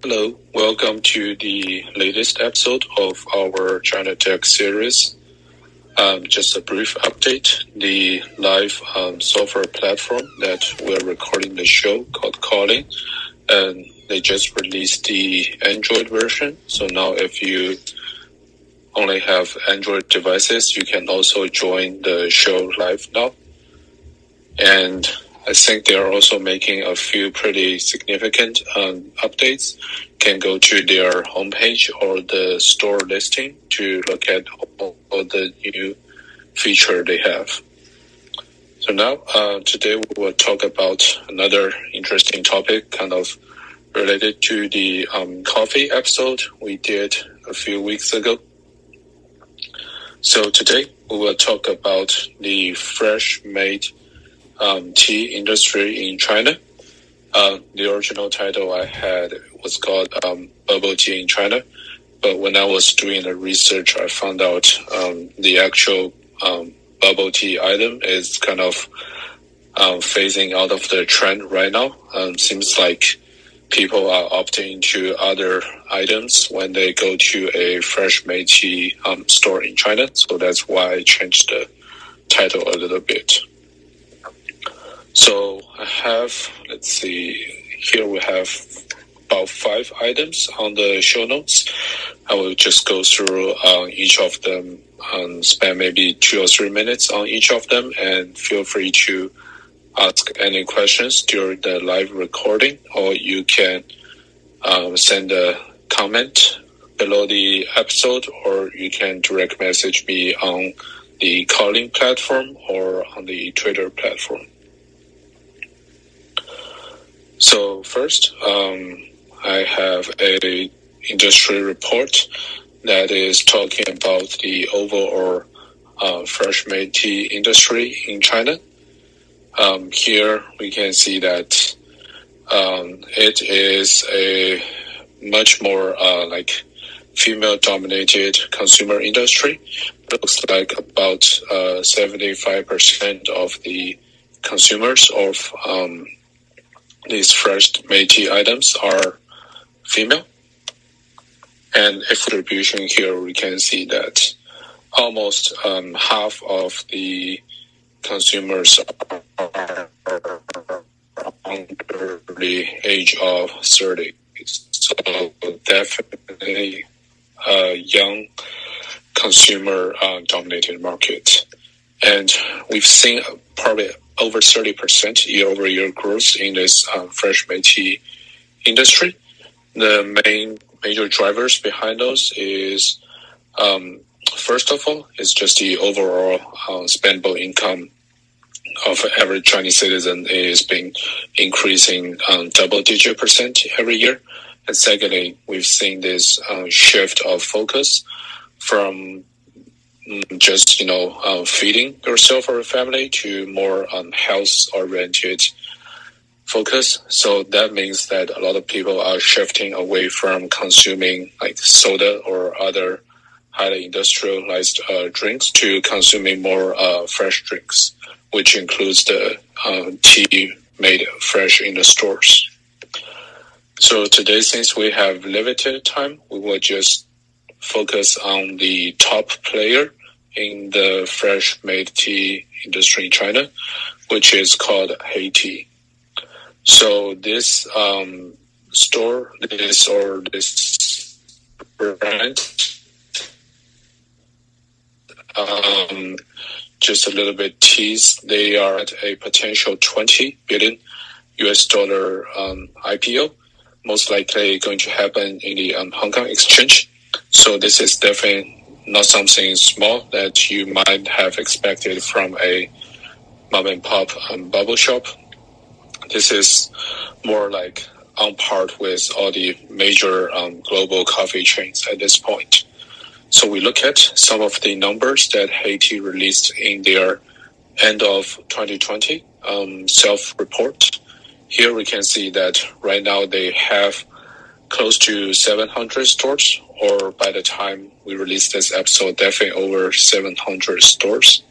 Hello, welcome to the latest episode of our China Tech series. Um, just a brief update. The live um, software platform that we're recording the show called Callin, and they just released the Android version. So now if you only have Android devices, you can also join the show live now. And I think they are also making a few pretty significant um, updates. Can go to their homepage or the store listing to look at all, all the new feature they have. So now, uh, today we will talk about another interesting topic, kind of related to the um, coffee episode we did a few weeks ago. So today we will talk about the fresh made um, tea industry in China. Uh, the original title I had was called um, Bubble Tea in China, but when I was doing the research, I found out um, the actual um, bubble tea item is kind of um, phasing out of the trend right now. Um, seems like people are opting to other items when they go to a fresh made tea um, store in China. So that's why I changed the title a little bit. So I have, let's see, here we have about five items on the show notes. I will just go through uh, each of them and spend maybe two or three minutes on each of them and feel free to ask any questions during the live recording or you can um, send a comment below the episode or you can direct message me on the Callin platform or on the Twitter platform. So first, um, I have a industry report that is talking about the overall uh, fresh made tea industry in China. Um, here we can see that um, it is a much more uh, like female dominated consumer industry. It looks like about uh, 75% of the consumers of um, these fresh tea items are female. And if distribution here, we can see that almost um, half of the consumers are under the age of 30. So definitely a young consumer uh, dominated market. And we've seen probably over 30% year over year growth in this um, fresh tea industry. The main major drivers behind those is, um, first of all, it's just the overall uh, spendable income of every Chinese citizen is being increasing um, double digit percent every year. And secondly, we've seen this uh, shift of focus from just you know uh, feeding yourself or your family to more um, health oriented focus. So that means that a lot of people are shifting away from consuming like soda or other highly industrialized uh, drinks to consuming more uh, fresh drinks, which includes the uh, tea made fresh in the stores. So today, since we have limited time, we will just focus on the top player in the fresh made tea industry in China, which is called Tea. So this um, store, this or this brand, um, just a little bit tease. They are at a potential 20 billion US dollar um, IPO, most likely going to happen in the um, Hong Kong exchange. So this is definitely not something small that you might have expected from a mom and pop um, bubble shop this is more like on par with all the major um, global coffee chains at this point. So we look at some of the numbers that Heytea released in their end of 2020 um, self-report. Here we can see that right now they have close to 700 stores, or by the time we release this episode, definitely over 700 stores.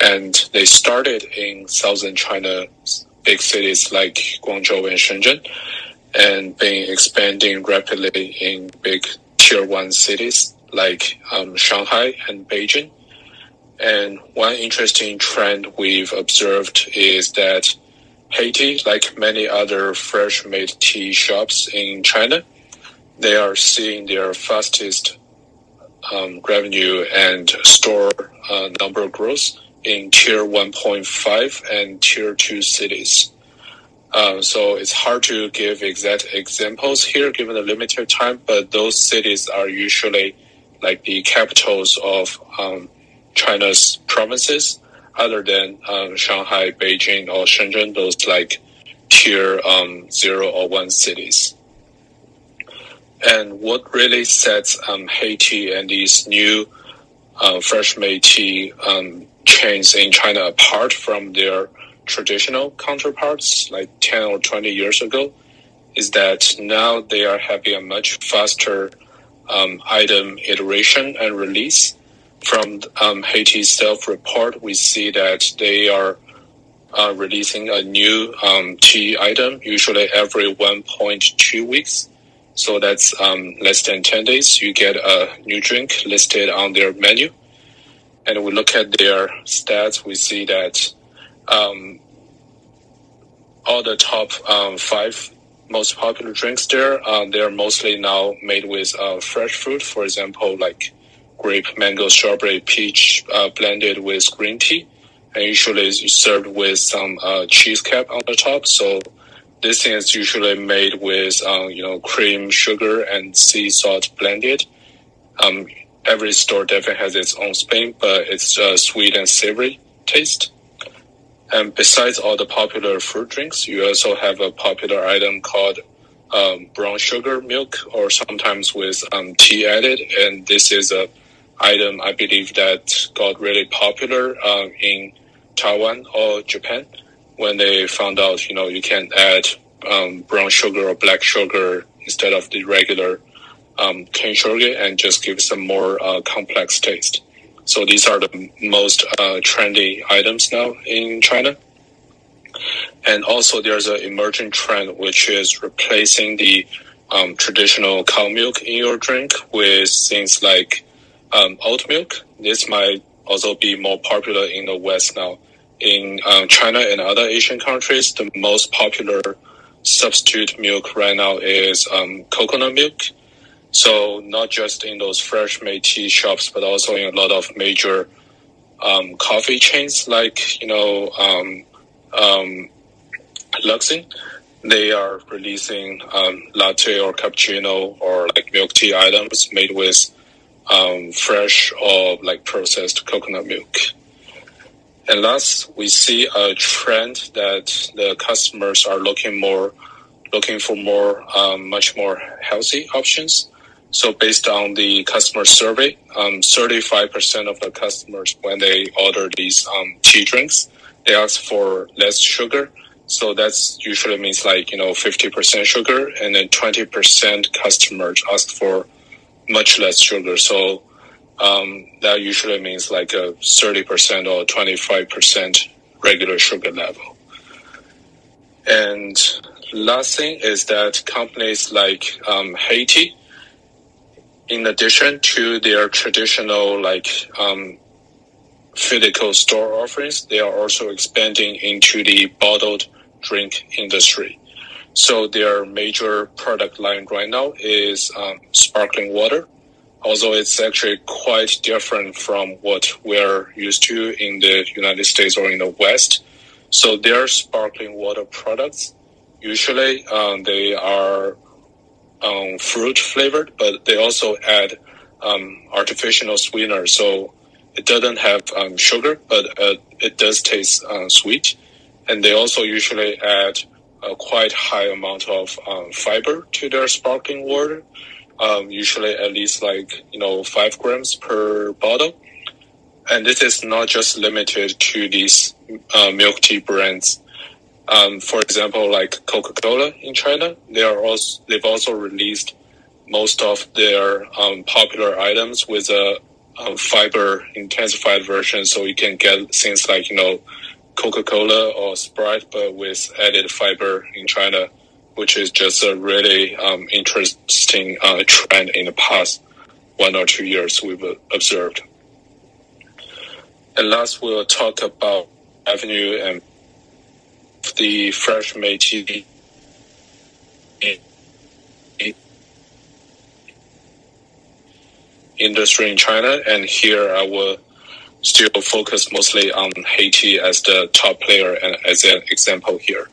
And they started in southern China big cities like Guangzhou and Shenzhen. and been expanding rapidly in big tier one cities like um, Shanghai and Beijing. And one interesting trend we've observed is that Heytea, like many other fresh made tea shops in China, they are seeing their fastest um, revenue and store uh, number growth in tier 1.5 and tier 2 cities. Um, so it's hard to give exact examples here given the limited time, but those cities are usually like the capitals of um, China's provinces, other than um, Shanghai, Beijing, or Shenzhen, those like tier um, zero or one cities. And what really sets um, Heytea and these new uh, fresh made tea um, chains in China apart from their traditional counterparts like 10 or 20 years ago is that now they are having a much faster um, item iteration and release. From um, Heytea's self report, we see that they are uh, releasing a new um, tea item usually every 1.2 weeks. So that's um, less than 10 days. You get a new drink listed on their menu. And we look at their stats, we see that um, all the top um, five most popular drinks there, uh, they're mostly now made with uh, fresh fruit. For example, like grape, mango, strawberry, peach uh, blended with green tea. And usually served with some uh, cheese cap on the top. So this thing is usually made with, um, you know, cream, sugar, and sea salt blended. Um, every store definitely has its own spin, but it's uh, sweet and savory taste. And besides all the popular fruit drinks, you also have a popular item called um, brown sugar milk, or sometimes with um, tea added. And this is a item I believe that got really popular um, in Taiwan or Japan when they found out, you know, you can add um, brown sugar or black sugar instead of the regular um, cane sugar and just give some more uh, complex taste. So these are the most uh, trendy items now in China. And also there's an emerging trend which is replacing the um, traditional cow milk in your drink with things like um, oat milk. This might also be more popular in the West now. In um, China and other Asian countries, the most popular substitute milk right now is um, coconut milk so not just in those fresh made tea shops, but also in a lot of major um, coffee chains like you know um, um, Luckin. They are releasing um, latte or cappuccino or like milk tea items made with um, fresh or like processed coconut milk. And last, we see a trend that the customers are looking more, looking for more, um, much more healthy options. So based on the customer survey, um, 35% of the customers, when they order these um, tea drinks, they ask for less sugar. So that's usually means like, you know, 50% sugar and then 20% customers ask for much less sugar. So um, that usually means like a 30% or 25% regular sugar level. And last thing is that companies like um, Heytea, in addition to their traditional like um, physical store offerings, they are also expanding into the bottled drink industry. So their major product line right now is um, sparkling water. Although it's actually quite different from what we're used to in the United States or in the West. So their sparkling water products, usually um, they are um, fruit flavored, but they also add um, artificial sweetener. So it doesn't have um, sugar, but uh, it does taste uh, sweet. And they also usually add a quite high amount of um, fiber to their sparkling water. Um, usually at least like you know five grams per bottle. And this is not just limited to these uh, milk tea brands. Um, for example, like Coca-Cola in China, they are also they've also released most of their um, popular items with a um, fiber intensified version, so you can get things like you know Coca-Cola or Sprite, but with added fiber in China which is just a really um, interesting uh, trend in the past one or two years we've observed. And last, we'll talk about revenue and the fresh tea industry in China. And here I will still focus mostly on Heytea as the top player and as an example here.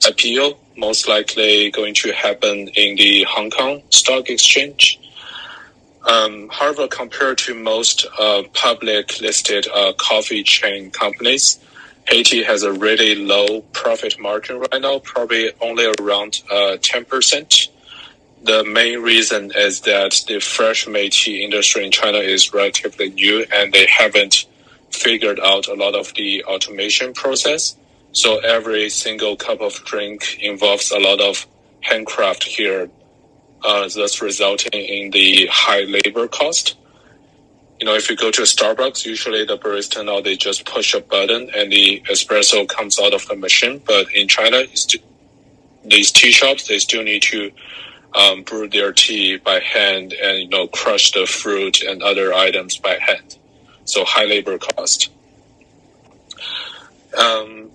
IPO most likely going to happen in the Hong Kong Stock Exchange. Um, however, compared to most uh, public listed uh, coffee chain companies, Heytea has a really low profit margin right now, probably only around uh, 10%. The main reason is that the fresh made tea industry in China is relatively new and they haven't figured out a lot of the automation process. So every single cup of drink involves a lot of handcraft here, uh, thus resulting in the high labor cost. You know, if you go to Starbucks, usually the barista now they just push a button and the espresso comes out of the machine. But in China, these tea shops they still need to um, brew their tea by hand and you know crush the fruit and other items by hand. So high labor cost. Um,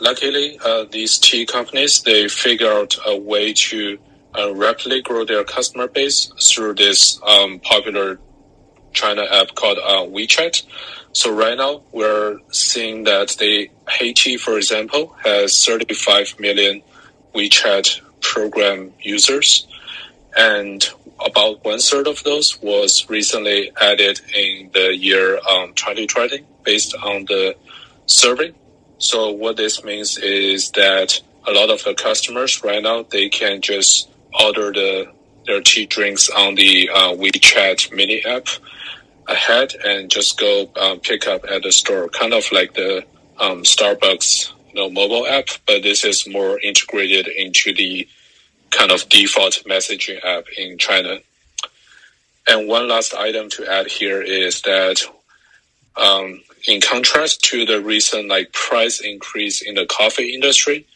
luckily, uh, these tea companies they figure out a way to uh, rapidly grow their customer base through this um, popular China app called uh, WeChat. So right now we're seeing that the Heytea, for example, has 35 million WeChat program users, and about one third of those was recently added in the year um, 2020 based on the survey. So what this means is that a lot of the customers right now they can just order the their tea drinks on the uh, WeChat mini app ahead and just go um, pick up at the store, kind of like the um, Starbucks know mobile app, but this is more integrated into the kind of default messaging app in China. And one last item to add here is that um, in contrast to the recent like price increase in the coffee industry,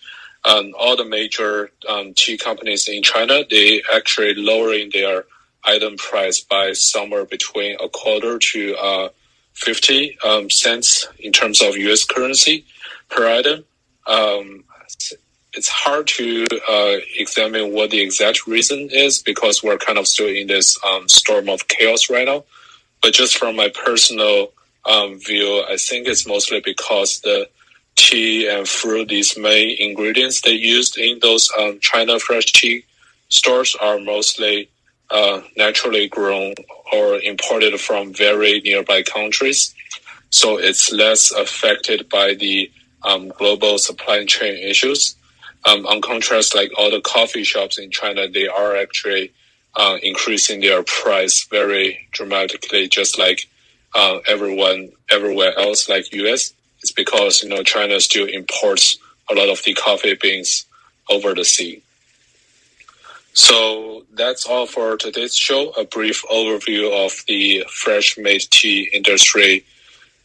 um, all the major um, tea companies in China they actually lowering their item price by somewhere between a quarter to 50 um, cents in terms of US currency per item. Um, it's hard to uh, examine what the exact reason is because we're kind of still in this um, storm of chaos right now. But just from my personal um, view, I think it's mostly because the tea and fruit, these main ingredients they used in those um, China fresh tea stores are mostly uh, naturally grown or imported from very nearby countries. So it's less affected by the um, global supply chain issues. Um, on contrast, like all the coffee shops in China, they are actually uh, increasing their price very dramatically, just like uh, everyone everywhere else, like US. It's because you know China still imports a lot of the coffee beans over the sea. So that's all for today's show. A brief overview of the fresh made tea industry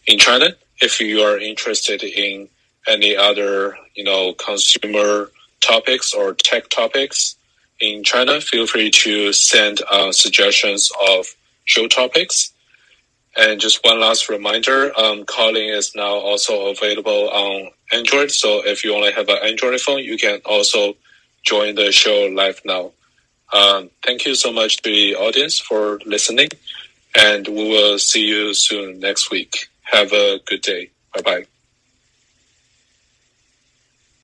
in China. If you are interested in any other, you know, consumer topics or tech topics in China, feel free to send uh, suggestions of show topics. And just one last reminder, um, Callin is now also available on Android. So if you only have an Android phone, you can also join the show live now. Um, thank you so much to the audience for listening, and we will see you soon next week. Have a good day. Bye bye.